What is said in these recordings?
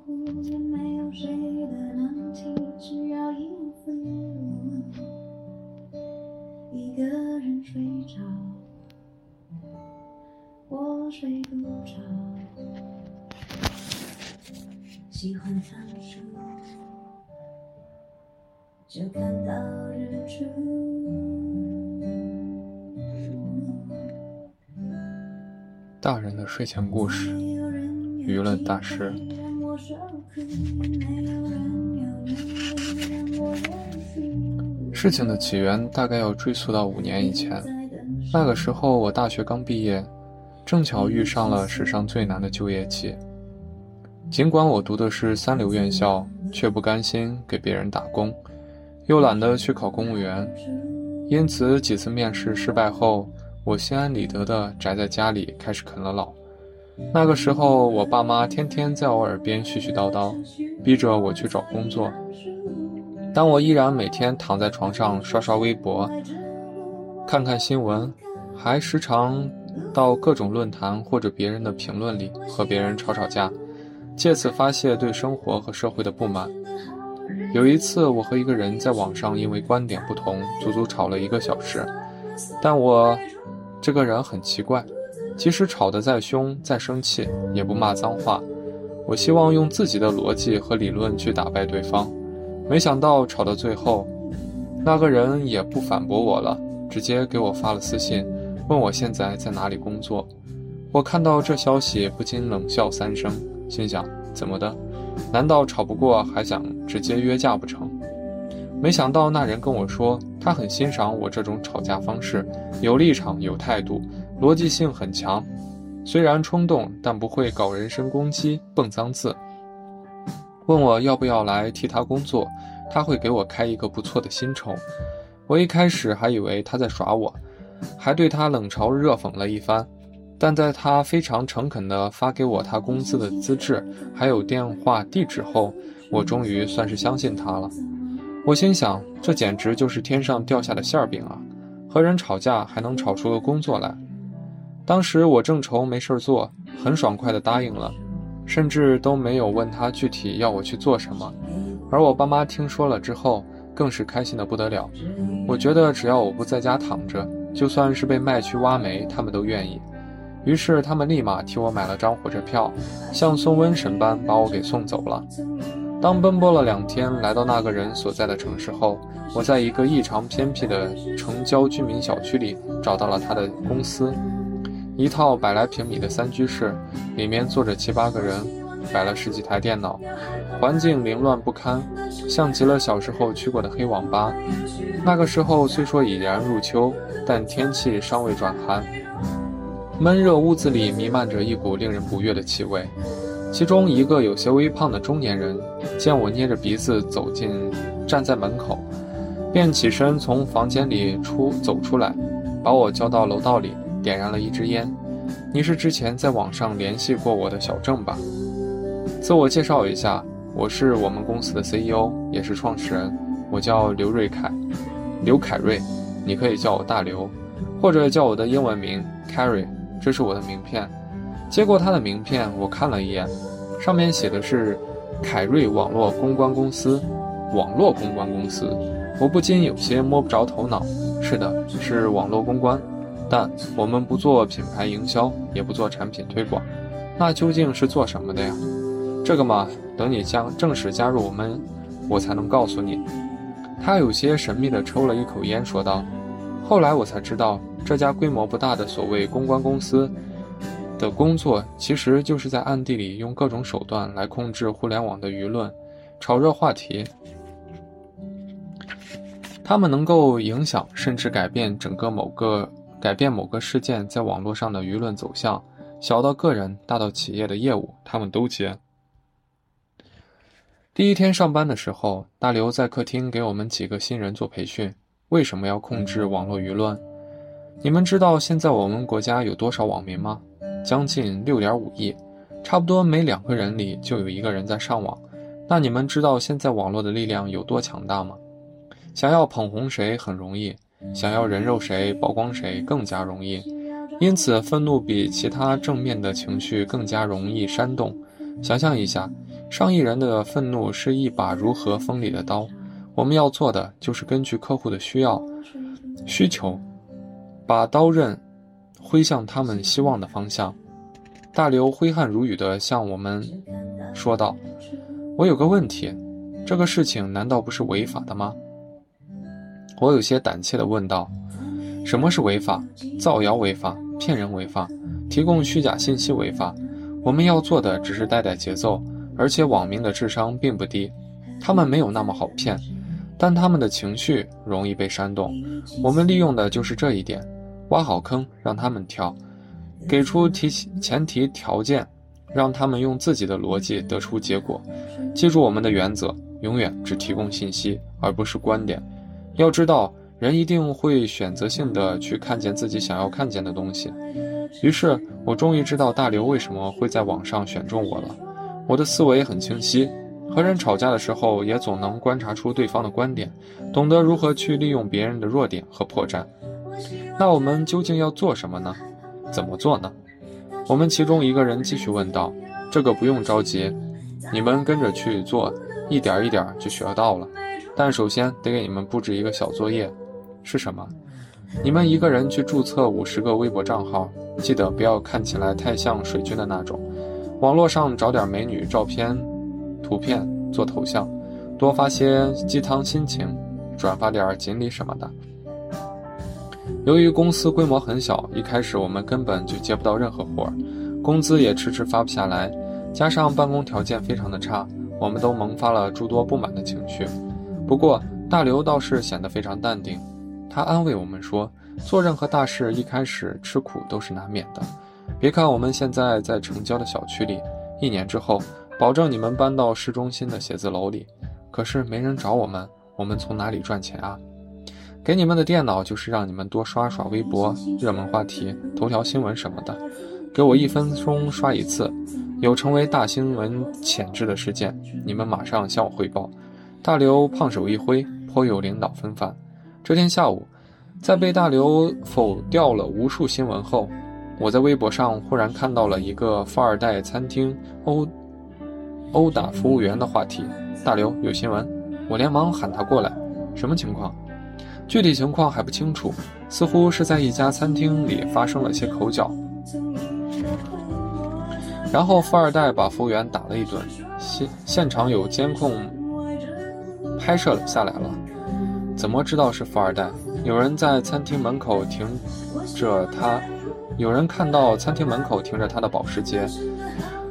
乎也没有谁的难题，只要一份热吻，一个人睡着，我睡不着。喜欢看书，就看到日出。大人的睡前故事，舆论大师。事情的起源大概要追溯到五年以前，那个时候我大学刚毕业，正巧遇上了史上最难的就业季。尽管我读的是三流院校，却不甘心给别人打工，又懒得去考公务员，因此几次面试失败后。我心安理得地宅在家里，开始啃了老。那个时候，我爸妈天天在我耳边絮絮叨叨，逼着我去找工作。但我依然每天躺在床上刷刷微博，看看新闻，还时常到各种论坛或者别人的评论里和别人吵吵架，借此发泄对生活和社会的不满。有一次，我和一个人在网上因为观点不同，足足吵了一个小时，但我。这个人很奇怪，即使吵得再凶、再生气，也不骂脏话。我希望用自己的逻辑和理论去打败对方，没想到吵到最后，那个人也不反驳我了，直接给我发了私信，问我现在在哪里工作。我看到这消息，不禁冷笑三声，心想：怎么的？难道吵不过还想直接约架不成？没想到那人跟我说，他很欣赏我这种吵架方式，有立场、有态度，逻辑性很强。虽然冲动，但不会搞人身攻击、蹦脏字。问我要不要来替他工作，他会给我开一个不错的薪酬。我一开始还以为他在耍我，还对他冷嘲热讽了一番。但在他非常诚恳地发给我他工资的资质，还有电话地址后，我终于算是相信他了。我心想，这简直就是天上掉下的馅饼啊！和人吵架还能吵出个工作来。当时我正愁没事儿做，很爽快地答应了，甚至都没有问他具体要我去做什么。而我爸妈听说了之后，更是开心的不得了。我觉得只要我不在家躺着，就算是被卖去挖煤，他们都愿意。于是他们立马替我买了张火车票，像送瘟神般把我给送走了。当奔波了两天，来到那个人所在的城市后，我在一个异常偏僻的城郊居民小区里找到了他的公司。一套百来平米的三居室，里面坐着七八个人，摆了十几台电脑，环境凌乱不堪，像极了小时候去过的黑网吧。那个时候虽说已然入秋，但天气尚未转寒，闷热屋子里弥漫着一股令人不悦的气味。其中一个有些微胖的中年人，见我捏着鼻子走进，站在门口，便起身从房间里出走出来，把我叫到楼道里，点燃了一支烟。你是之前在网上联系过我的小郑吧？自我介绍一下，我是我们公司的 CEO，也是创始人，我叫刘瑞凯，刘凯瑞，你可以叫我大刘，或者叫我的英文名 Carrie，这是我的名片。接过他的名片，我看了一眼，上面写的是“凯瑞网络公关公司”，网络公关公司，我不禁有些摸不着头脑。是的，是网络公关，但我们不做品牌营销，也不做产品推广，那究竟是做什么的呀？这个嘛，等你将正式加入我们，我才能告诉你。他有些神秘地抽了一口烟，说道：“后来我才知道，这家规模不大的所谓公关公司。”的工作其实就是在暗地里用各种手段来控制互联网的舆论，炒热话题。他们能够影响甚至改变整个某个改变某个事件在网络上的舆论走向，小到个人，大到企业的业务，他们都接。第一天上班的时候，大刘在客厅给我们几个新人做培训。为什么要控制网络舆论？你们知道现在我们国家有多少网民吗？将近六点五亿，差不多每两个人里就有一个人在上网。那你们知道现在网络的力量有多强大吗？想要捧红谁很容易，想要人肉谁、曝光谁更加容易。因此，愤怒比其他正面的情绪更加容易煽动。想象一下，上亿人的愤怒是一把如何锋利的刀。我们要做的就是根据客户的需要、需求，把刀刃挥向他们希望的方向。大刘挥汗如雨地向我们说道：“我有个问题，这个事情难道不是违法的吗？”我有些胆怯地问道：“什么是违法？造谣违法，骗人违法，提供虚假信息违法。我们要做的只是带带节奏，而且网民的智商并不低，他们没有那么好骗，但他们的情绪容易被煽动。我们利用的就是这一点，挖好坑让他们跳，给出提前提条件，让他们用自己的逻辑得出结果。记住我们的原则，永远只提供信息，而不是观点。”要知道，人一定会选择性的去看见自己想要看见的东西。于是我终于知道大刘为什么会在网上选中我了。我的思维很清晰，和人吵架的时候也总能观察出对方的观点，懂得如何去利用别人的弱点和破绽。那我们究竟要做什么呢？怎么做呢？我们其中一个人继续问道：“这个不用着急，你们跟着去做，一点一点就学到了。”但首先得给你们布置一个小作业，是什么？你们一个人去注册五十个微博账号，记得不要看起来太像水军的那种。网络上找点美女照片、图片做头像，多发些鸡汤心情，转发点锦鲤什么的。由于公司规模很小，一开始我们根本就接不到任何活儿，工资也迟迟发不下来，加上办公条件非常的差，我们都萌发了诸多不满的情绪。不过，大刘倒是显得非常淡定，他安慰我们说：“做任何大事，一开始吃苦都是难免的。别看我们现在在城郊的小区里，一年之后，保证你们搬到市中心的写字楼里。可是没人找我们，我们从哪里赚钱啊？给你们的电脑就是让你们多刷刷微博、热门话题、头条新闻什么的。给我一分钟刷一次，有成为大新闻潜质的事件，你们马上向我汇报。”大刘胖手一挥，颇有领导风范。这天下午，在被大刘否掉了无数新闻后，我在微博上忽然看到了一个富二代餐厅殴殴打服务员的话题。大刘有新闻，我连忙喊他过来。什么情况？具体情况还不清楚，似乎是在一家餐厅里发生了些口角，然后富二代把服务员打了一顿。现现场有监控。拍摄了下来了，怎么知道是富二代？有人在餐厅门口停着他，有人看到餐厅门口停着他的保时捷。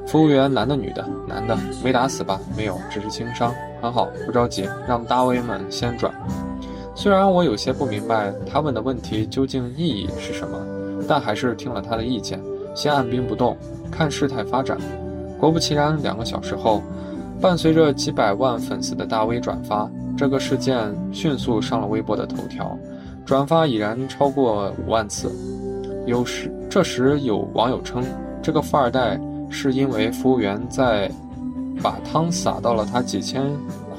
服务员男的女的？男的，没打死吧？没有，只是轻伤，很好，不着急，让大 V 们先转。虽然我有些不明白他问的问题究竟意义是什么，但还是听了他的意见，先按兵不动，看事态发展。果不其然，两个小时后。伴随着几百万粉丝的大 V 转发，这个事件迅速上了微博的头条，转发已然超过五万次。有时，这时有网友称，这个富二代是因为服务员在把汤洒到了他几千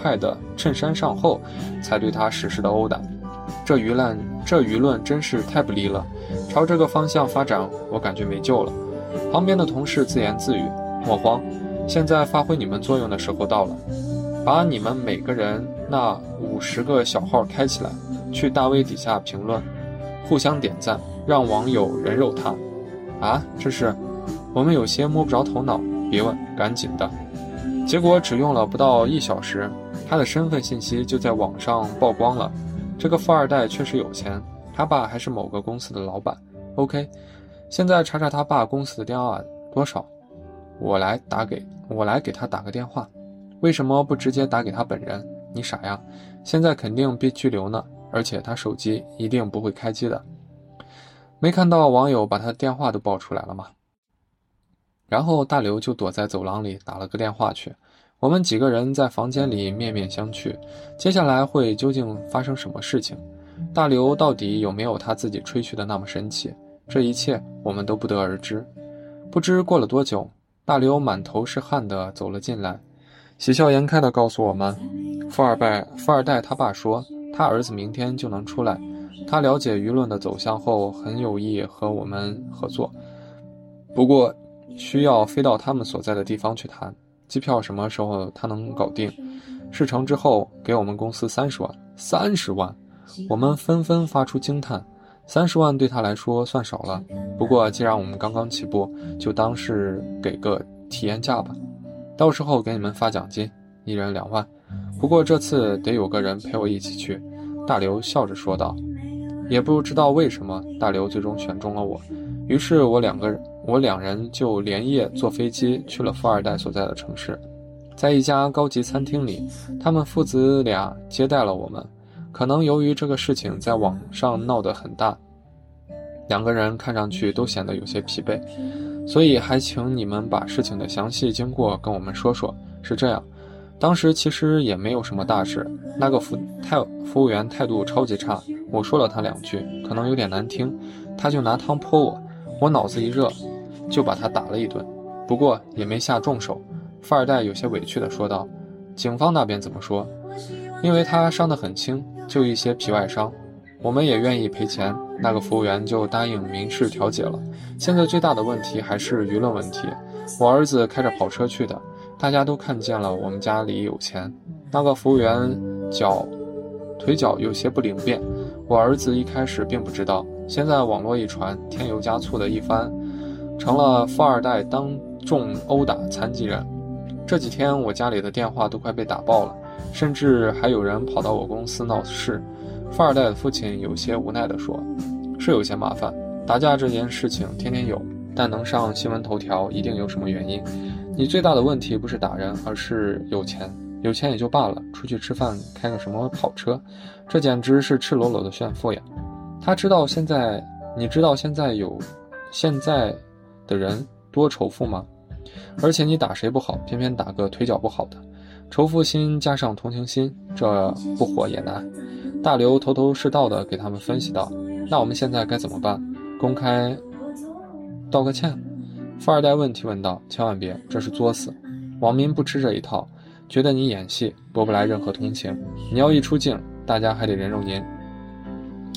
块的衬衫上后，才对他实施的殴打。这舆论，这舆论真是太不利了。朝这个方向发展，我感觉没救了。旁边的同事自言自语：莫慌。现在发挥你们作用的时候到了，把你们每个人那五十个小号开起来，去大 V 底下评论，互相点赞，让网友人肉他。啊，这是，我们有些摸不着头脑。别问，赶紧的。结果只用了不到一小时，他的身份信息就在网上曝光了。这个富二代确实有钱，他爸还是某个公司的老板。OK，现在查查他爸公司的电话多少。我来打给我来给他打个电话，为什么不直接打给他本人？你傻呀！现在肯定被拘留呢，而且他手机一定不会开机的。没看到网友把他电话都报出来了吗？然后大刘就躲在走廊里打了个电话去。我们几个人在房间里面面相觑，接下来会究竟发生什么事情？大刘到底有没有他自己吹嘘的那么神奇？这一切我们都不得而知。不知过了多久。大刘满头是汗地走了进来，喜笑颜开地告诉我们：“富二代，富二代他爸说，他儿子明天就能出来。他了解舆论的走向后，很有意和我们合作。不过，需要飞到他们所在的地方去谈机票，什么时候他能搞定？事成之后给我们公司三十万，三十万，我们纷纷发出惊叹。三十万对他来说算少了，不过既然我们刚刚起步，就当是给个体验价吧。到时候给你们发奖金，一人两万。不过这次得有个人陪我一起去。大刘笑着说道。也不知道为什么，大刘最终选中了我。于是我两个人，我两人就连夜坐飞机去了富二代所在的城市，在一家高级餐厅里，他们父子俩接待了我们。可能由于这个事情在网上闹得很大，两个人看上去都显得有些疲惫，所以还请你们把事情的详细经过跟我们说说。是这样，当时其实也没有什么大事，那个服态服务员态度超级差，我说了他两句，可能有点难听，他就拿汤泼我，我脑子一热，就把他打了一顿，不过也没下重手。富二代有些委屈地说道：“警方那边怎么说？因为他伤得很轻。”就一些皮外伤，我们也愿意赔钱。那个服务员就答应民事调解了。现在最大的问题还是舆论问题。我儿子开着跑车去的，大家都看见了，我们家里有钱。那个服务员脚腿脚有些不灵便，我儿子一开始并不知道。现在网络一传，添油加醋的一番，成了富二代当众殴打残疾人。这几天我家里的电话都快被打爆了。甚至还有人跑到我公司闹事，富二代的父亲有些无奈地说：“是有些麻烦，打架这件事情天天有，但能上新闻头条一定有什么原因。你最大的问题不是打人，而是有钱。有钱也就罢了，出去吃饭开个什么跑车，这简直是赤裸裸的炫富呀。他知道现在，你知道现在有，现在的人多仇富吗？而且你打谁不好，偏偏打个腿脚不好的。”仇富心加上同情心，这不火也难。大刘头头是道的给他们分析道：“那我们现在该怎么办？公开道个歉？”富二代问题问道：“千万别，这是作死。网民不吃这一套，觉得你演戏，博不来任何同情。你要一出镜，大家还得人肉您。”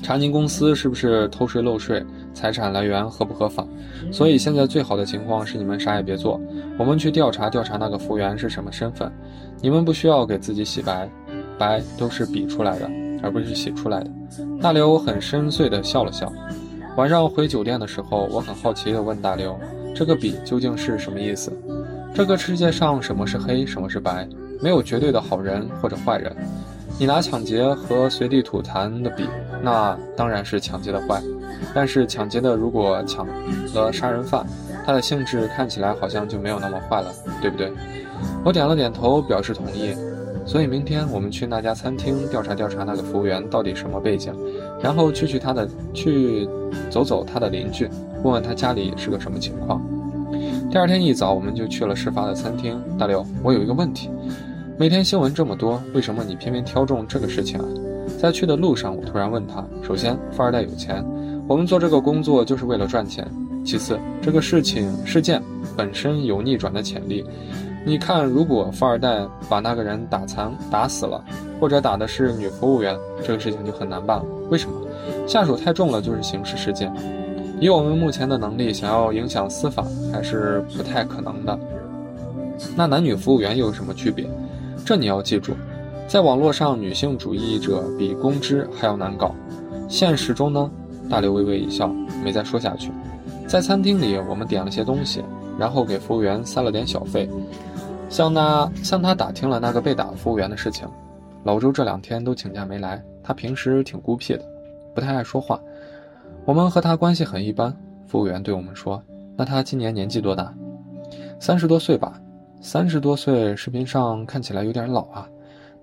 查您公司是不是偷税漏税，财产来源合不合法？所以现在最好的情况是你们啥也别做，我们去调查调查那个服务员是什么身份。你们不需要给自己洗白，白都是比出来的，而不是洗出来的。大刘很深邃地笑了笑。晚上回酒店的时候，我很好奇地问大刘：“这个比究竟是什么意思？这个世界上什么是黑，什么是白？没有绝对的好人或者坏人。”你拿抢劫和随地吐痰的比，那当然是抢劫的坏。但是抢劫的如果抢了杀人犯，他的性质看起来好像就没有那么坏了，对不对？我点了点头，表示同意。所以明天我们去那家餐厅调查调查那个服务员到底什么背景，然后去去他的去走走他的邻居，问问他家里是个什么情况。第二天一早，我们就去了事发的餐厅。大刘，我有一个问题。每天新闻这么多，为什么你偏偏挑中这个事情啊？在去的路上，我突然问他：首先，富二代有钱，我们做这个工作就是为了赚钱；其次，这个事情事件本身有逆转的潜力。你看，如果富二代把那个人打残、打死了，或者打的是女服务员，这个事情就很难办了。为什么？下手太重了，就是刑事事件。以我们目前的能力，想要影响司法还是不太可能的。那男女服务员又有什么区别？这你要记住，在网络上，女性主义者比公知还要难搞。现实中呢？大刘微微一笑，没再说下去。在餐厅里，我们点了些东西，然后给服务员塞了点小费，向那向他打听了那个被打服务员的事情。老周这两天都请假没来，他平时挺孤僻的，不太爱说话。我们和他关系很一般。服务员对我们说：“那他今年年纪多大？三十多岁吧。”三十多岁，视频上看起来有点老啊。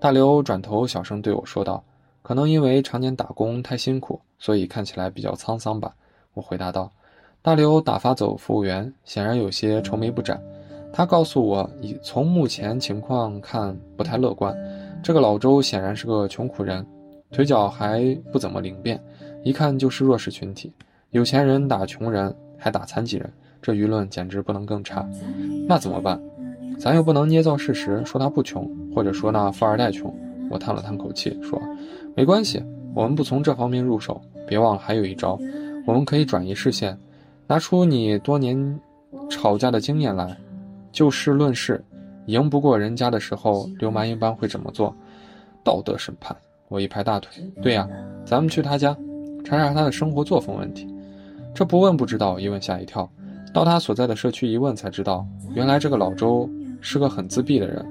大刘转头小声对我说道：“可能因为常年打工太辛苦，所以看起来比较沧桑吧。”我回答道。大刘打发走服务员，显然有些愁眉不展。他告诉我，以从目前情况看不太乐观。这个老周显然是个穷苦人，腿脚还不怎么灵便，一看就是弱势群体。有钱人打穷人，还打残疾人，这舆论简直不能更差。那怎么办？咱又不能捏造事实，说他不穷，或者说那富二代穷。我叹了叹口气，说：“没关系，我们不从这方面入手。别忘了，还有一招，我们可以转移视线，拿出你多年吵架的经验来，就事论事，赢不过人家的时候，刘蛮一般会怎么做？道德审判。我一拍大腿，对呀，咱们去他家，查查他的生活作风问题。这不问不知道，一问吓一跳。到他所在的社区一问才知道，原来这个老周是个很自闭的人，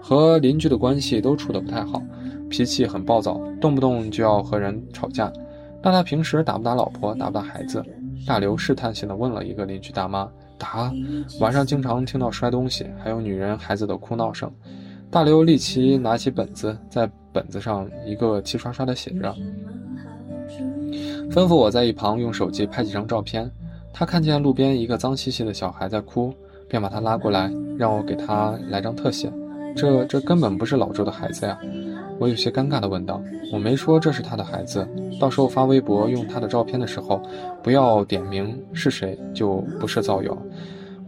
和邻居的关系都处得不太好，脾气很暴躁，动不动就要和人吵架。那他平时打不打老婆，打不打孩子？大刘试探性地问了一个邻居大妈：“打，晚上经常听到摔东西，还有女人、孩子的哭闹声。”大刘立即拿起本子，在本子上一个齐刷刷地写着，吩咐我在一旁用手机拍几张照片。他看见路边一个脏兮兮的小孩在哭，便把他拉过来，让我给他来张特写。这这根本不是老周的孩子呀！我有些尴尬地问道：“我没说这是他的孩子，到时候发微博用他的照片的时候，不要点名是谁，就不是造谣。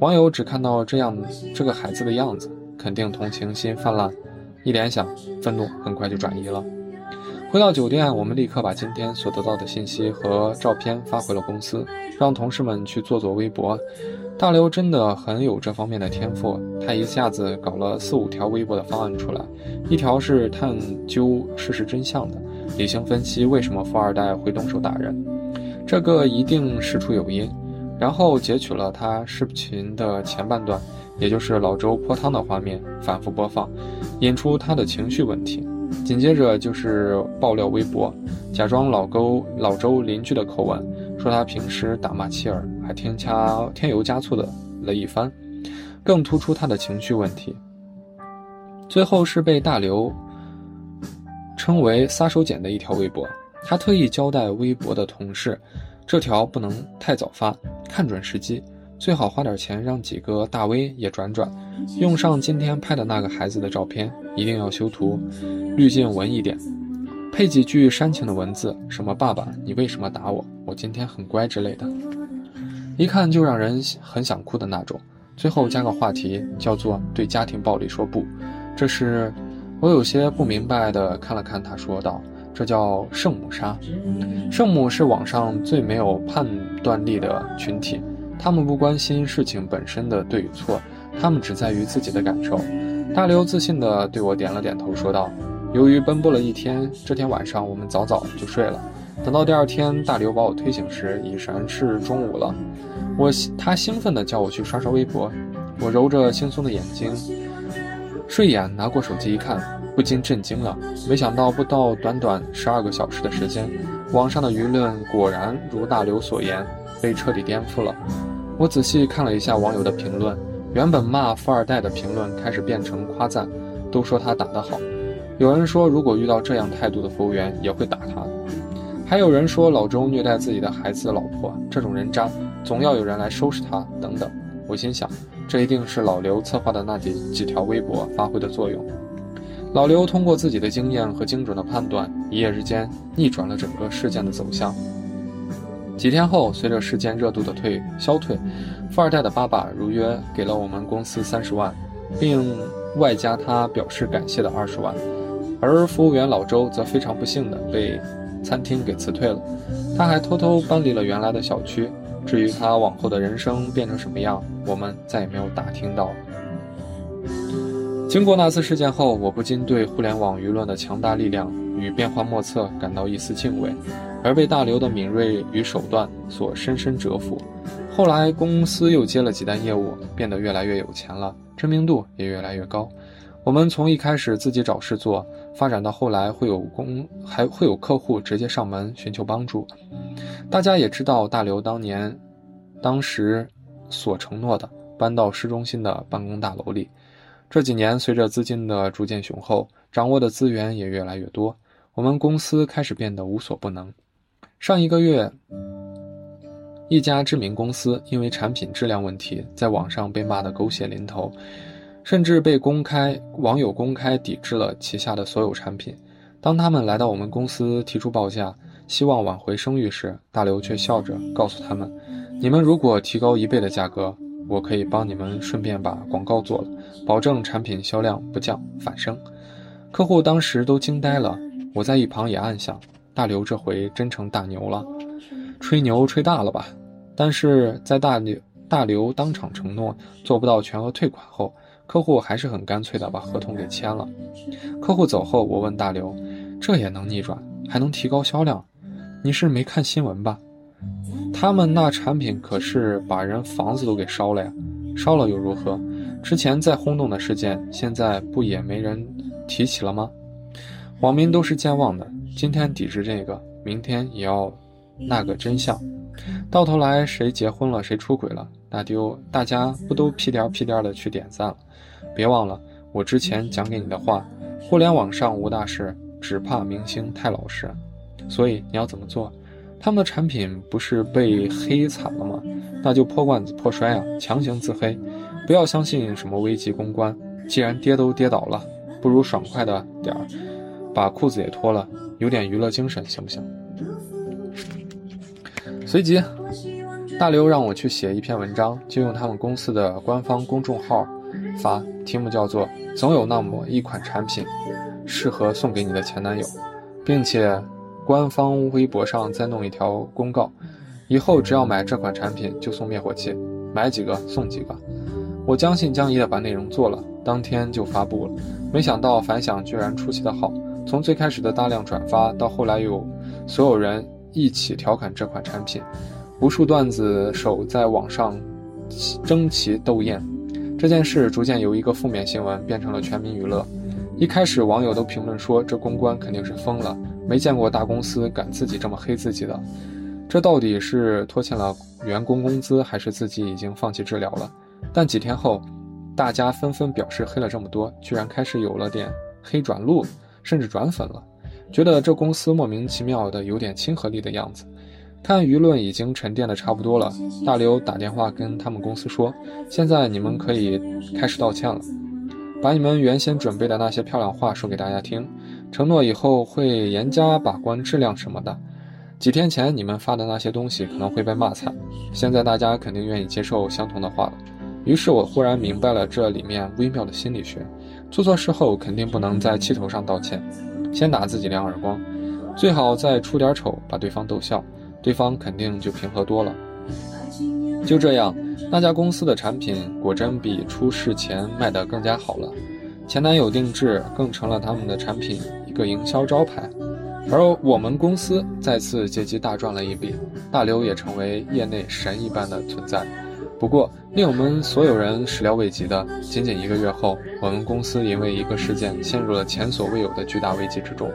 网友只看到这样这个孩子的样子。”肯定同情心泛滥，一联想，愤怒很快就转移了。回到酒店，我们立刻把今天所得到的信息和照片发回了公司，让同事们去做做微博。大刘真的很有这方面的天赋，他一下子搞了四五条微博的方案出来，一条是探究事实真相的，理性分析为什么富二代会动手打人，这个一定事出有因。然后截取了他视频的前半段。也就是老周泼汤的画面反复播放，引出他的情绪问题。紧接着就是爆料微博，假装老沟老周邻居的口吻，说他平时打骂妻儿，还添加添油加醋的了一番，更突出他的情绪问题。最后是被大刘称为“杀手锏”的一条微博，他特意交代微博的同事，这条不能太早发，看准时机。最好花点钱让几个大 V 也转转，用上今天拍的那个孩子的照片，一定要修图，滤镜文一点，配几句煽情的文字，什么“爸爸，你为什么打我？我今天很乖”之类的，一看就让人很想哭的那种。最后加个话题，叫做“对家庭暴力说不”。这是我有些不明白的看了看他，说道：“这叫圣母杀。圣母是网上最没有判断力的群体。”他们不关心事情本身的对与错，他们只在于自己的感受。大刘自信地对我点了点头，说道：“由于奔波了一天，这天晚上我们早早就睡了。等到第二天，大刘把我推醒时，已然是中午了。我他兴奋地叫我去刷刷微博，我揉着惺忪的眼睛，睡眼拿过手机一看，不禁震惊了。没想到不到短短十二个小时的时间，网上的舆论果然如大刘所言。”被彻底颠覆了。我仔细看了一下网友的评论，原本骂富二代的评论开始变成夸赞，都说他打得好。有人说，如果遇到这样态度的服务员，也会打他。还有人说，老周虐待自己的孩子、老婆，这种人渣，总要有人来收拾他。等等。我心想，这一定是老刘策划的那几几条微博发挥的作用。老刘通过自己的经验和精准的判断，一夜之间逆转了整个事件的走向。几天后，随着事件热度的退消退，富二代的爸爸如约给了我们公司三十万，并外加他表示感谢的二十万。而服务员老周则非常不幸的被餐厅给辞退了，他还偷偷搬离了原来的小区。至于他往后的人生变成什么样，我们再也没有打听到。经过那次事件后，我不禁对互联网舆论的强大力量与变幻莫测感到一丝敬畏。而被大刘的敏锐与手段所深深折服。后来公司又接了几单业务，变得越来越有钱了，知名度也越来越高。我们从一开始自己找事做，发展到后来会有公还会有客户直接上门寻求帮助。大家也知道大刘当年当时所承诺的，搬到市中心的办公大楼里。这几年随着资金的逐渐雄厚，掌握的资源也越来越多，我们公司开始变得无所不能。上一个月，一家知名公司因为产品质量问题，在网上被骂得狗血淋头，甚至被公开网友公开抵制了旗下的所有产品。当他们来到我们公司提出报价，希望挽回声誉时，大刘却笑着告诉他们：“你们如果提高一倍的价格，我可以帮你们顺便把广告做了，保证产品销量不降反升。”客户当时都惊呆了，我在一旁也暗想。大刘这回真成大牛了，吹牛吹大了吧？但是在大牛大刘当场承诺做不到全额退款后，客户还是很干脆的把合同给签了。客户走后，我问大刘：“这也能逆转，还能提高销量？你是没看新闻吧？他们那产品可是把人房子都给烧了呀！烧了又如何？之前再轰动的事件，现在不也没人提起了吗？网民都是健忘的，今天抵制这个，明天也要那个真相。”到头来谁结婚了，谁出轨了，那丢大家不都屁颠屁颠的去点赞了？别忘了我之前讲给你的话：互联网上无大事，只怕明星太老实。所以你要怎么做？他们的产品不是被黑惨了吗？那就破罐子破摔啊，强行自黑，不要相信什么危机公关。既然跌都跌倒了，不如爽快的点儿，把裤子也脱了，有点娱乐精神行不行？随即，大刘让我去写一篇文章，就用他们公司的官方公众号发，题目叫做“总有那么一款产品适合送给你的前男友”，并且官方微博上再弄一条公告，以后只要买这款产品就送灭火器，买几个送几个。我将信将疑的把内容做了，当天就发布了，没想到反响居然出奇的好，从最开始的大量转发，到后来有所有人。一起调侃这款产品，无数段子手在网上争奇斗艳。这件事逐渐由一个负面新闻变成了全民娱乐。一开始网友都评论说这公关肯定是疯了，没见过大公司敢自己这么黑自己的。这到底是拖欠了员工工资，还是自己已经放弃治疗了？但几天后，大家纷纷表示黑了这么多，居然开始有了点黑转路，甚至转粉了。觉得这公司莫名其妙的有点亲和力的样子，看舆论已经沉淀的差不多了。大刘打电话跟他们公司说：“现在你们可以开始道歉了，把你们原先准备的那些漂亮话说给大家听，承诺以后会严加把关质量什么的。几天前你们发的那些东西可能会被骂惨，现在大家肯定愿意接受相同的话了。”于是我忽然明白了这里面微妙的心理学：做错事后肯定不能在气头上道歉。先打自己两耳光，最好再出点丑，把对方逗笑，对方肯定就平和多了。就这样，那家公司的产品果真比出事前卖得更加好了，前男友定制更成了他们的产品个营销招牌，而我们公司再次借机大赚了一笔，大刘也成为业内神一般的存在。不过，令我们所有人始料未及的，仅仅一个月后，我们公司因为一个事件陷入了前所未有的巨大危机之中。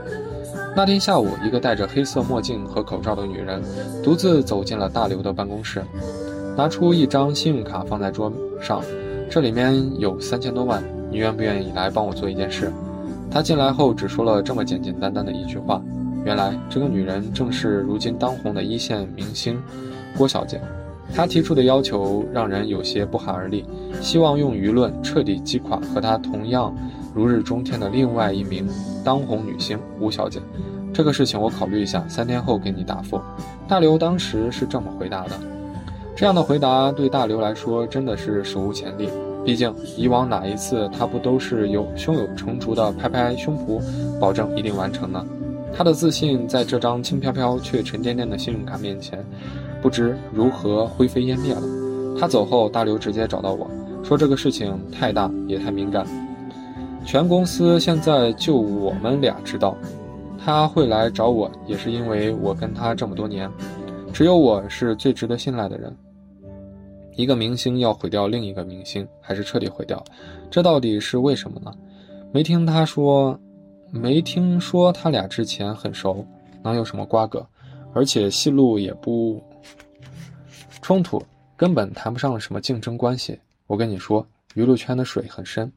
那天下午，一个戴着黑色墨镜和口罩的女人独自走进了大刘的办公室，拿出一张信用卡放在桌上，这里面有三千多万，你愿不愿意来帮我做一件事？他进来后只说了这么简简单单的一句话。原来，这个女人正是如今当红的一线明星郭小姐。他提出的要求让人有些不寒而栗，希望用舆论彻底击垮和他同样如日中天的另外一名当红女星吴小姐。这个事情我考虑一下，三天后给你答复。大刘当时是这么回答的。这样的回答对大刘来说真的是史无前例，毕竟以往哪一次他不都是有胸有成竹的拍拍胸脯，保证一定完成呢？他的自信在这张轻飘飘却沉甸甸的信用卡面前。不知如何灰飞烟灭了。他走后，大刘直接找到我说：“这个事情太大也太敏感，全公司现在就我们俩知道。他会来找我，也是因为我跟他这么多年，只有我是最值得信赖的人。一个明星要毁掉另一个明星，还是彻底毁掉？这到底是为什么呢？没听他说，没听说他俩之前很熟，能有什么瓜葛？而且戏路也不……”冲突根本谈不上什么竞争关系。我跟你说，娱乐圈的水很深，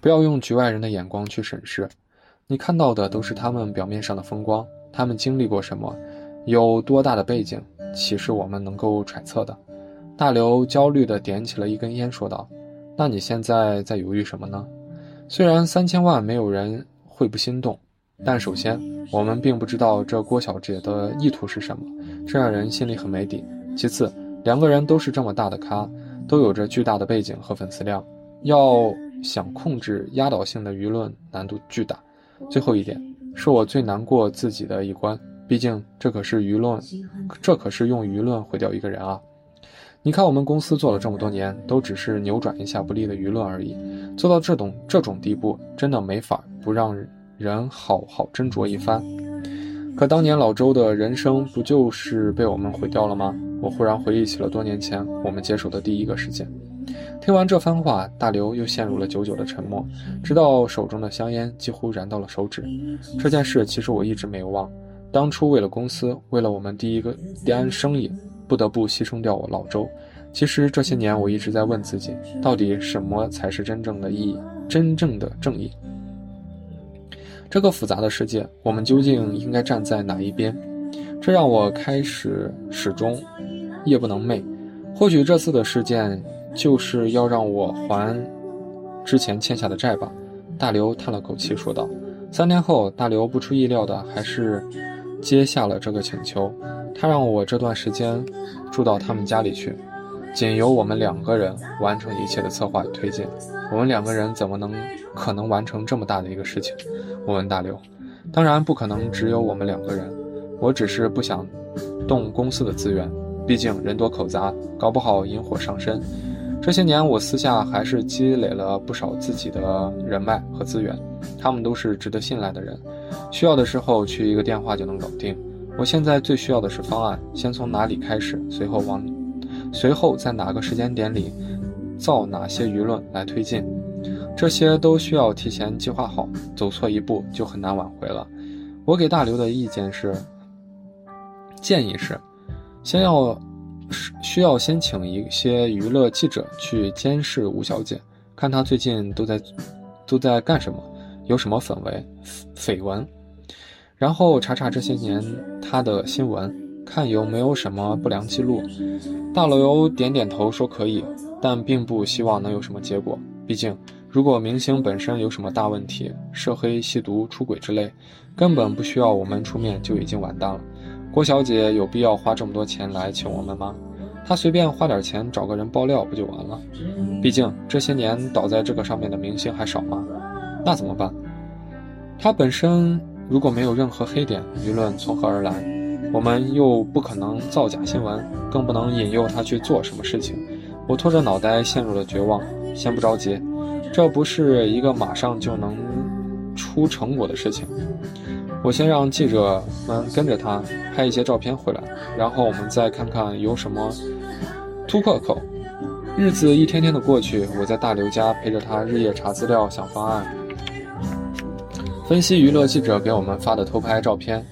不要用局外人的眼光去审视。你看到的都是他们表面上的风光，他们经历过什么，有多大的背景，岂是我们能够揣测的？大刘焦虑地点起了一根烟，说道：“那你现在在犹豫什么呢？虽然三千万没有人会不心动，但首先我们并不知道这郭小姐的意图是什么，这让人心里很没底。其次。”两个人都是这么大的咖，都有着巨大的背景和粉丝量，要想控制压倒性的舆论难度巨大。最后一点是我最难过自己的一关，毕竟这可是舆论，这可是用舆论毁掉一个人啊！你看我们公司做了这么多年，都只是扭转一下不利的舆论而已，做到这种这种地步，真的没法不让人好好斟酌一番。可当年老周的人生不就是被我们毁掉了吗？我忽然回忆起了多年前我们接手的第一个事件。听完这番话，大刘又陷入了久久的沉默，直到手中的香烟几乎燃到了手指。这件事其实我一直没有忘。当初为了公司，为了我们第一个单生意，不得不牺牲掉我老周。其实这些年我一直在问自己，到底什么才是真正的意义，真正的正义？这个复杂的世界，我们究竟应该站在哪一边？这让我开始始终夜不能寐。或许这次的事件就是要让我还之前欠下的债吧。大刘叹了口气说道。三天后，大刘不出意料的还是接下了这个请求。他让我这段时间住到他们家里去，仅由我们两个人完成一切的策划与推进。我们两个人怎么能可能完成这么大的一个事情？我问大刘，当然不可能只有我们两个人。我只是不想动公司的资源，毕竟人多口杂，搞不好引火上身。这些年我私下还是积累了不少自己的人脉和资源，他们都是值得信赖的人，需要的时候去一个电话就能搞定。我现在最需要的是方案，先从哪里开始，随后往，随后在哪个时间点里。造哪些舆论来推进，这些都需要提前计划好，走错一步就很难挽回了。我给大刘的意见是，建议是，先要需要先请一些娱乐记者去监视吴小姐，看她最近都在都在干什么，有什么绯闻绯闻，然后查查这些年他的新闻，看有没有什么不良记录。大刘点点头说可以。但并不希望能有什么结果。毕竟，如果明星本身有什么大问题，涉黑、吸毒、出轨之类，根本不需要我们出面就已经完蛋了。郭小姐有必要花这么多钱来请我们吗？她随便花点钱找个人爆料不就完了？毕竟这些年倒在这个上面的明星还少吗？那怎么办？他本身如果没有任何黑点，舆论从何而来？我们又不可能造假新闻，更不能引诱他去做什么事情。我拖着脑袋陷入了绝望。先不着急，这不是一个马上就能出成果的事情。我先让记者们跟着他拍一些照片回来，然后我们再看看有什么突破口。日子一天天的过去，我在大刘家陪着他日夜查资料、想方案、分析娱乐记者给我们发的偷拍照片。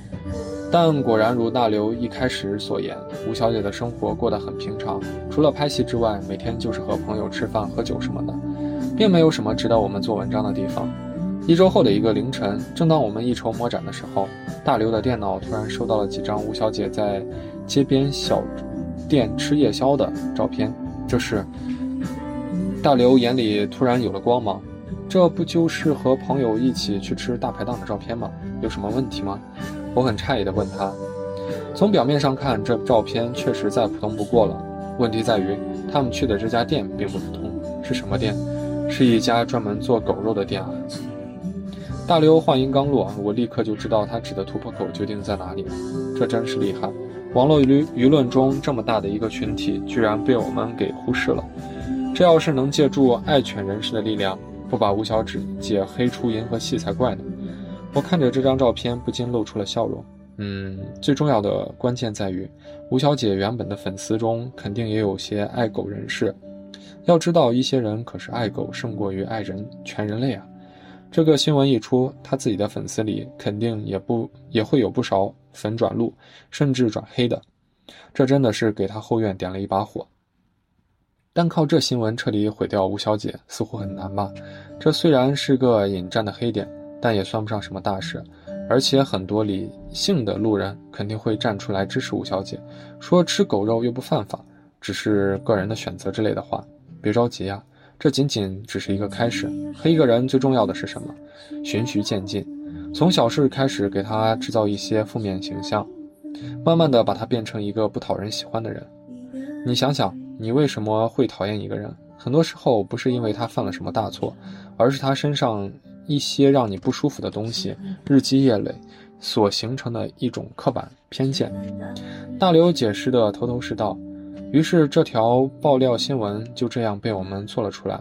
但果然如大刘一开始所言，吴小姐的生活过得很平常，除了拍戏之外，每天就是和朋友吃饭、喝酒什么的，并没有什么值得我们做文章的地方。一周后的一个凌晨，正当我们一筹莫展的时候，大刘的电脑突然收到了几张吴小姐在街边小店吃夜宵的照片。这是大刘眼里突然有了光芒，这不就是和朋友一起去吃大排档的照片吗？有什么问题吗？我很诧异地问他：“从表面上看，这照片确实再普通不过了。问题在于，他们去的这家店并不普通，是什么店？是一家专门做狗肉的店啊！”大刘话音刚落，我立刻就知道他指的突破口究竟在哪里。这真是厉害！网络舆舆论中这么大的一个群体，居然被我们给忽视了。这要是能借助爱犬人士的力量，不把吴小姐黑出银河系才怪呢。我看着这张照片，不禁露出了笑容。嗯，最重要的关键在于，吴小姐原本的粉丝中肯定也有些爱狗人士。要知道，一些人可是爱狗胜过于爱人全人类啊！这个新闻一出，他自己的粉丝里肯定也不也会有不少粉转路，甚至转黑的。这真的是给他后院点了一把火。单靠这新闻彻底毁掉吴小姐，似乎很难吧？这虽然是个引战的黑点。但也算不上什么大事，而且很多理性的路人肯定会站出来支持吴小姐，说吃狗肉又不犯法，只是个人的选择之类的话。别着急啊，这仅仅只是一个开始。黑一个人最重要的是什么？循序渐进，从小事开始给他制造一些负面形象，慢慢的把他变成一个不讨人喜欢的人。你想想，你为什么会讨厌一个人？很多时候不是因为他犯了什么大错，而是他身上。一些让你不舒服的东西，日积月累所形成的一种刻板偏见。大刘解释的头头是道，于是这条爆料新闻就这样被我们做了出来。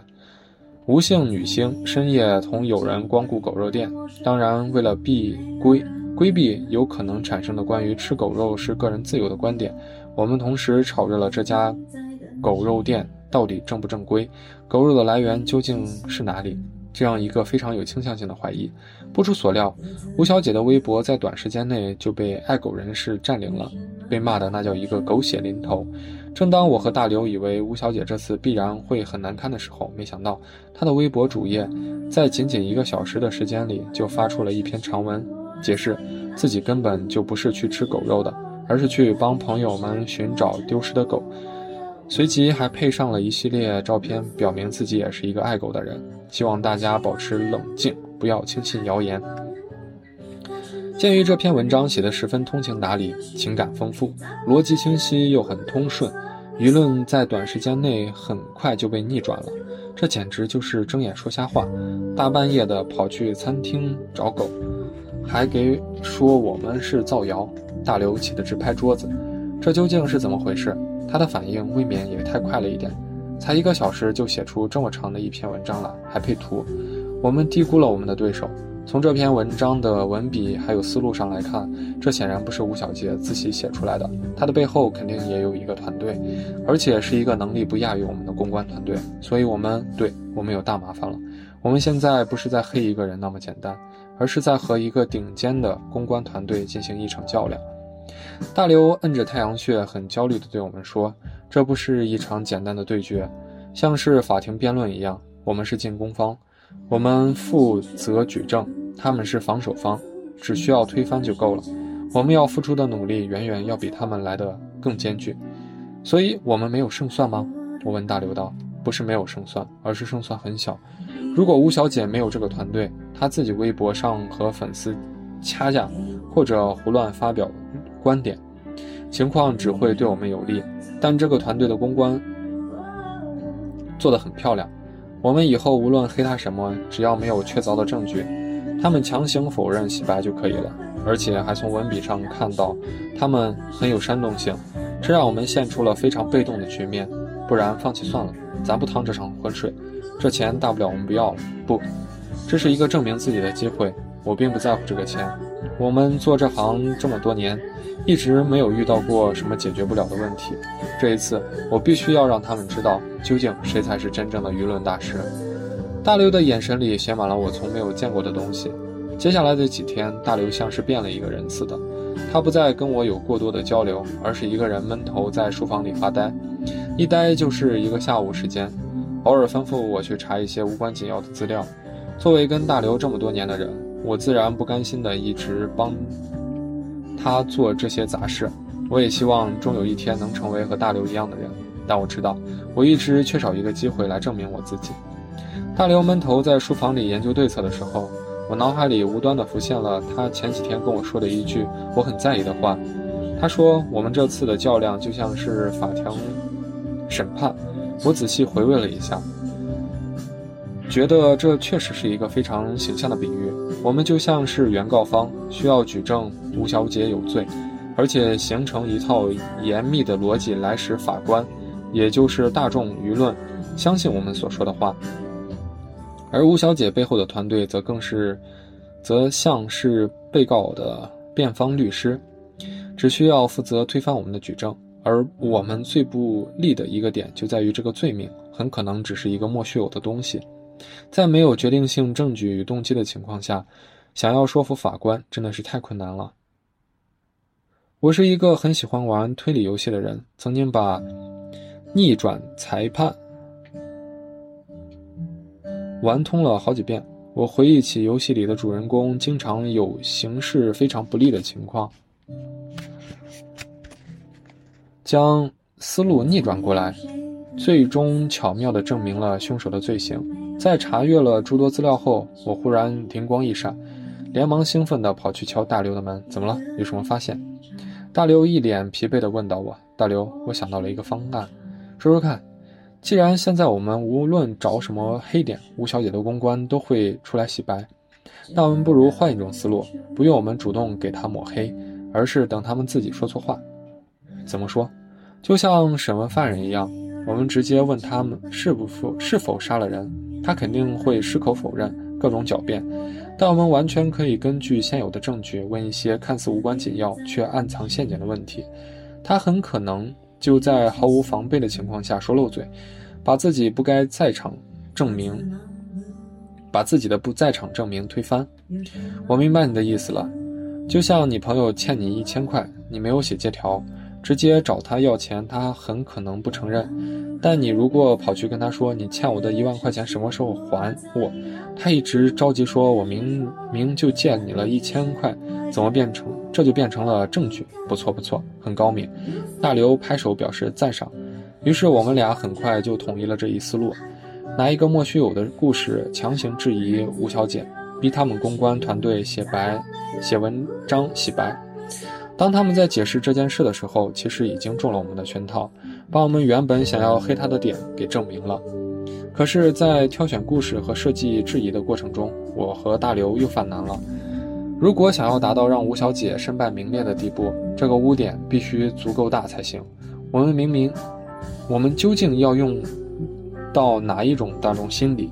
吴姓女星深夜同友人光顾狗肉店，当然为了避规规避有可能产生的关于吃狗肉是个人自由的观点，我们同时炒热了这家狗肉店到底正不正规，狗肉的来源究竟是哪里？这样一个非常有倾向性的怀疑。不出所料，吴小姐的微博在短时间内就被爱狗人士占领了，被骂的那叫一个狗血淋头。正当我和大刘以为吴小姐这次必然会很难堪的时候，没想到她的微博主页在仅仅一个小时的时间里就发出了一篇长文，解释自己根本就不是去吃狗肉的，而是去帮朋友们寻找丢失的狗。随即还配上了一系列照片，表明自己也是一个爱狗的人，希望大家保持冷静，不要轻信谣言。鉴于这篇文章写得十分通情达理，情感丰富，逻辑清晰又很通顺，舆论在短时间内很快就被逆转了。这简直就是睁眼说瞎话，大半夜的跑去餐厅找狗，还给说我们是造谣。大刘气得直拍桌子，这究竟是怎么回事？他的反应未免也太快了一点，才一个小时就写出这么长的一篇文章来，还配图。我们低估了我们的对手。从这篇文章的文笔还有思路上来看，这显然不是吴小杰自己写出来的，他的背后肯定也有一个团队，而且是一个能力不亚于我们的公关团队。所以，我们对我们有大麻烦了。我们现在不是在黑一个人那么简单，而是在和一个顶尖的公关团队进行一场较量。大刘摁着太阳穴，很焦虑地对我们说：“这不是一场简单的对决，像是法庭辩论一样，我们是进攻方。”我们负责举证，他们是防守方，只需要推翻就够了。我们要付出的努力远远要比他们来的更艰巨，所以我们没有胜算吗？我问大刘道：“不是没有胜算，而是胜算很小。如果吴小姐没有这个团队，她自己微博上和粉丝掐架，或者胡乱发表观点，情况只会对我们有利。但这个团队的公关做得很漂亮。”我们以后无论黑他什么，只要没有确凿的证据，他们强行否认洗白就可以了。而且还从文笔上看到，他们很有煽动性，这让我们陷出了非常被动的局面。不然放弃算了，咱不趟这场浑水。这钱大不了我们不要了。不，这是一个证明自己的机会。我并不在乎这个钱。我们做这行这么多年，一直没有遇到过什么解决不了的问题。这一次，我必须要让他们知道，究竟谁才是真正的舆论大师。大刘的眼神里写满了我从没有见过的东西。接下来的几天，大刘像是变了一个人似的，他不再跟我有过多的交流，而是一个人闷头在书房里发呆，一呆就是一个下午时间，偶尔吩咐我去查一些无关紧要的资料。作为跟大刘这么多年的人，我自然不甘心的一直帮他做这些杂事，我也希望终有一天能成为和大刘一样的人。但我知道，我一直缺少一个机会来证明我自己。大刘闷头在书房里研究对策的时候，我脑海里无端的浮现了他前几天跟我说的一句我很在意的话。他说：“我们这次的较量就像是法庭审判。”我仔细回味了一下。觉得这确实是一个非常形象的比喻。我们就像是原告方，需要举证吴小姐有罪，而且形成一套严密的逻辑来使法官，也就是大众舆论，相信我们所说的话。而吴小姐背后的团队则更是，则像是被告的辩方律师，只需要负责推翻我们的举证。而我们最不利的一个点就在于这个罪名很可能只是一个莫须有的东西。在没有决定性证据与动机的情况下，想要说服法官真的是太困难了。我是一个很喜欢玩推理游戏的人，曾经把逆转裁判玩通了好几遍。我回忆起游戏里的主人公经常有形势非常不利的情况，将思路逆转过来，最终巧妙地证明了凶手的罪行。在查阅了诸多资料后，我忽然灵光一闪，连忙兴奋地跑去敲大刘的门。怎么了？有什么发现？大刘一脸疲惫地问道我。大刘，我想到了一个方案，说说看。既然现在我们无论找什么黑点，吴小姐的公关都会出来洗白，那我们不如换一种思路，不用我们主动给她抹黑，而是等他们自己说错话。怎么说？就像审问犯人一样，我们直接问他们是否是否杀了人，他肯定会矢口否认，各种狡辩。但我们完全可以根据现有的证据问一些看似无关紧要却暗藏陷阱的问题，他很可能就在毫无防备的情况下说漏嘴，把自己不该在场证明，把自己的不在场证明推翻。我明白你的意思了，就像你朋友欠你一千块，你没有写借条。直接找他要钱，他很可能不承认。但你如果跑去跟他说你欠我的一万块钱什么时候还我，他一直着急说，我明明就借你了一千块，怎么变成这就变成了证据？不错不错，很高明。大刘拍手表示赞赏。于是我们俩很快就统一了这一思路，拿一个莫须有的故事强行质疑吴小姐，逼他们公关团队写白写文章洗白。当他们在解释这件事的时候，其实已经中了我们的圈套，把我们原本想要黑他的点给证明了。可是，在挑选故事和设计质疑的过程中，我和大刘又犯难了。如果想要达到让吴小姐身败名裂的地步，这个污点必须足够大才行。我们明明，我们究竟要用到哪一种大众心理，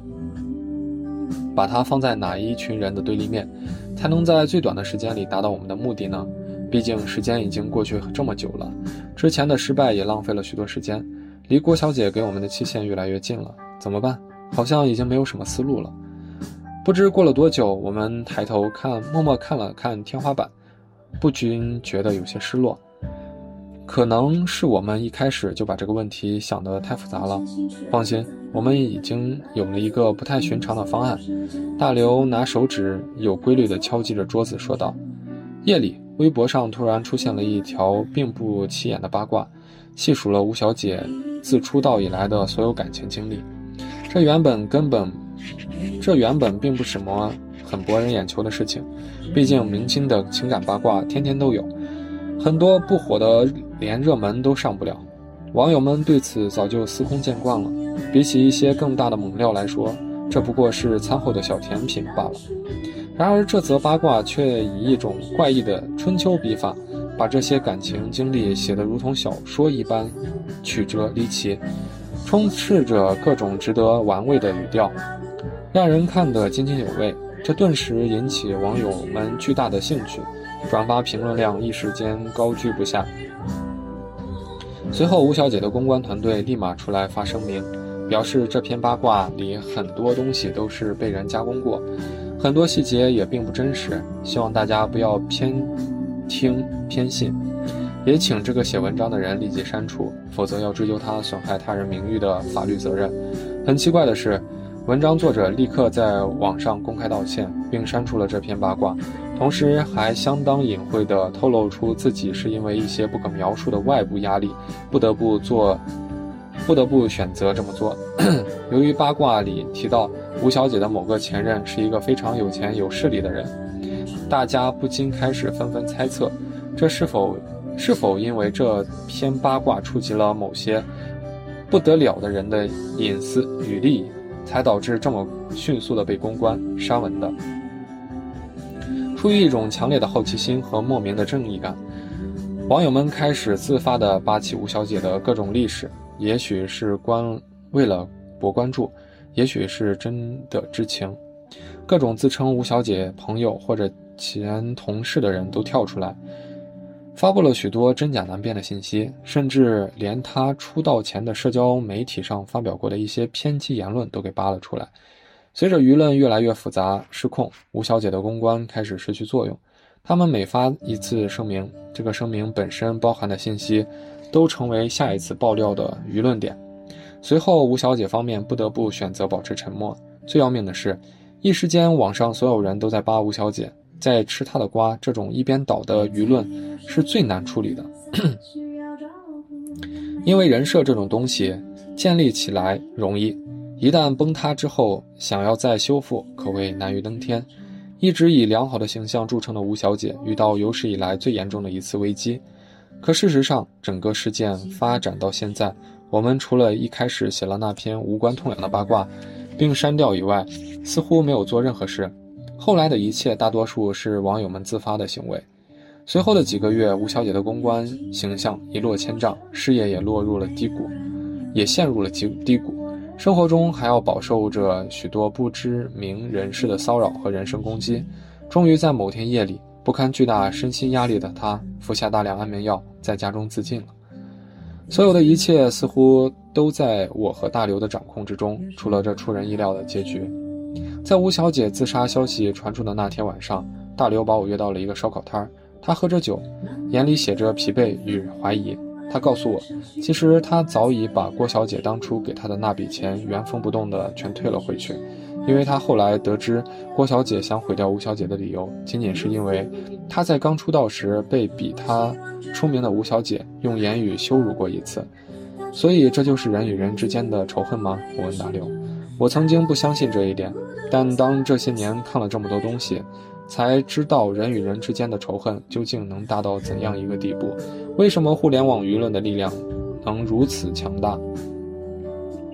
把它放在哪一群人的对立面，才能在最短的时间里达到我们的目的呢？毕竟时间已经过去这么久了，之前的失败也浪费了许多时间，离郭小姐给我们的期限越来越近了，怎么办？好像已经没有什么思路了。不知过了多久，我们抬头看，默默看了看天花板，不禁觉得有些失落。可能是我们一开始就把这个问题想得太复杂了。放心，我们已经有了一个不太寻常的方案。大刘拿手指有规律地敲击着桌子，说道：“夜里。”微博上突然出现了一条并不起眼的八卦，细数了吴小姐自出道以来的所有感情经历。这原本根本，这原本并不什么很博人眼球的事情，毕竟明星的情感八卦天天都有，很多不火的连热门都上不了。网友们对此早就司空见惯了，比起一些更大的猛料来说，这不过是餐后的小甜品罢了。然而，这则八卦却以一种怪异的春秋笔法，把这些感情经历写得如同小说一般曲折离奇，充斥着各种值得玩味的语调，让人看得津津有味。这顿时引起网友们巨大的兴趣，转发评论量一时间高居不下。随后，吴小姐的公关团队立马出来发声明，表示这篇八卦里很多东西都是被人加工过。很多细节也并不真实，希望大家不要偏听偏信，也请这个写文章的人立即删除，否则要追究他损害他人名誉的法律责任。很奇怪的是，文章作者立刻在网上公开道歉，并删除了这篇八卦，同时还相当隐晦地透露出自己是因为一些不可描述的外部压力，不得不做。不得不选择这么做。由于八卦里提到吴小姐的某个前任是一个非常有钱有势力的人，大家不禁开始纷纷猜测，这是否是否因为这篇八卦触及了某些不得了的人的隐私与利益，才导致这么迅速的被公关删文的？出于一种强烈的好奇心和莫名的正义感，网友们开始自发地扒起吴小姐的各种历史。也许是关为了博关注，也许是真的知情，各种自称吴小姐朋友或者前同事的人都跳出来，发布了许多真假难辨的信息，甚至连她出道前的社交媒体上发表过的一些偏激言论都给扒了出来。随着舆论越来越复杂失控，吴小姐的公关开始失去作用。他们每发一次声明，这个声明本身包含的信息。都成为下一次爆料的舆论点。随后，吴小姐方面不得不选择保持沉默。最要命的是，一时间网上所有人都在扒吴小姐，在吃她的瓜。这种一边倒的舆论是最难处理的，因为人设这种东西建立起来容易，一旦崩塌之后，想要再修复可谓难于登天。一直以良好的形象著称的吴小姐，遇到有史以来最严重的一次危机。可事实上，整个事件发展到现在，我们除了一开始写了那篇无关痛痒的八卦，并删掉以外，似乎没有做任何事。后来的一切，大多数是网友们自发的行为。随后的几个月，吴小姐的公关形象一落千丈，事业也落入了低谷，也陷入了低低谷。生活中还要饱受着许多不知名人士的骚扰和人身攻击。终于在某天夜里，不堪巨大身心压力的她，服下大量安眠药，在家中自尽了。所有的一切似乎都在我和大刘的掌控之中，除了这出人意料的结局。在吴小姐自杀消息传出的那天晚上，大刘把我约到了一个烧烤摊儿。他喝着酒，眼里写着疲惫与怀疑。他告诉我，其实他早已把郭小姐当初给他的那笔钱原封不动的全退了回去，因为他后来得知郭小姐想毁掉吴小姐的理由，仅仅是因为他在刚出道时被比他出名的吴小姐用言语羞辱过一次。所以这就是人与人之间的仇恨吗？我问大刘。我曾经不相信这一点，但当这些年看了这么多东西。才知道人与人之间的仇恨究竟能大到怎样一个地步？为什么互联网舆论的力量能如此强大？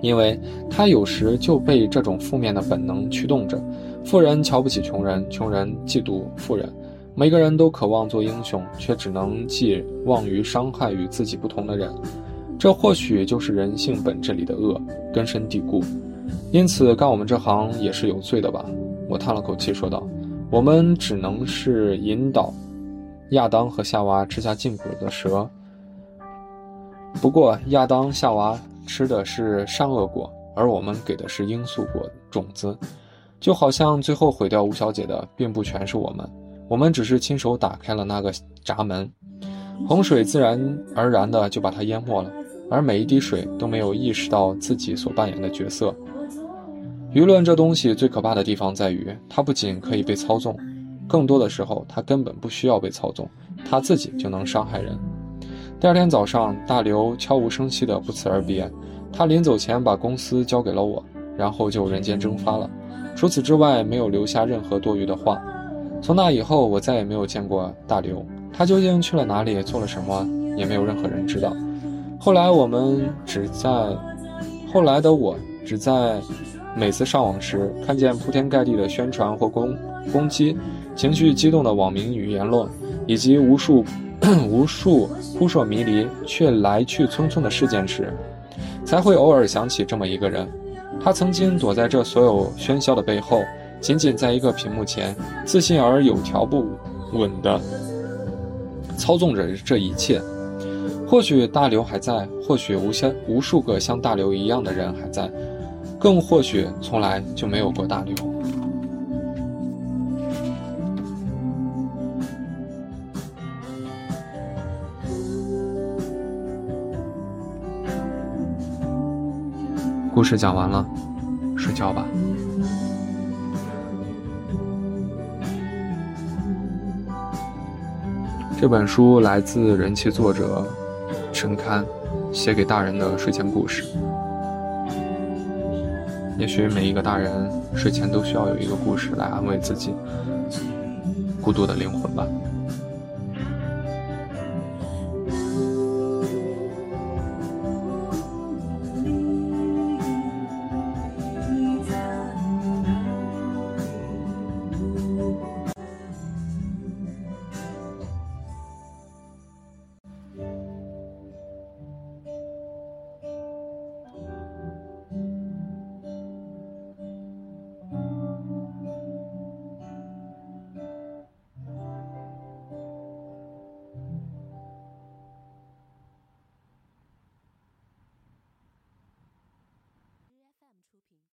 因为他有时就被这种负面的本能驱动着。富人瞧不起穷人，穷人嫉妒富人。每个人都渴望做英雄，却只能寄望于伤害与自己不同的人。这或许就是人性本质里的恶，根深蒂固。因此，干我们这行也是有罪的吧？我叹了口气说道。我们只能是引导亚当和夏娃吃下禁果的蛇。不过，亚当、夏娃吃的是善恶果，而我们给的是罂粟果种子。就好像最后毁掉吴小姐的，并不全是我们，我们只是亲手打开了那个闸门，洪水自然而然的就把它淹没了，而每一滴水都没有意识到自己所扮演的角色。舆论这东西最可怕的地方在于，它不仅可以被操纵，更多的时候它根本不需要被操纵，它自己就能伤害人。第二天早上，大刘悄无声息地不辞而别，他临走前把公司交给了我，然后就人间蒸发了。除此之外，没有留下任何多余的话。从那以后，我再也没有见过大刘，他究竟去了哪里，做了什么，也没有任何人知道。后来我们只在，后来的我只在。每次上网时，看见铺天盖地的宣传或攻攻击，情绪激动的网民与言论，以及无数 无数扑朔迷离却来去匆匆的事件时，才会偶尔想起这么一个人。他曾经躲在这所有喧嚣的背后，仅仅在一个屏幕前，自信而有条不紊地操纵着这一切。或许大刘还在，或许无限无数个像大刘一样的人还在。更或许从来就没有过大刘。故事讲完了，睡觉吧。这本书来自人气作者陈刊写给大人的睡前故事。也许每一个大人睡前都需要有一个故事来安慰自己孤独的灵魂吧。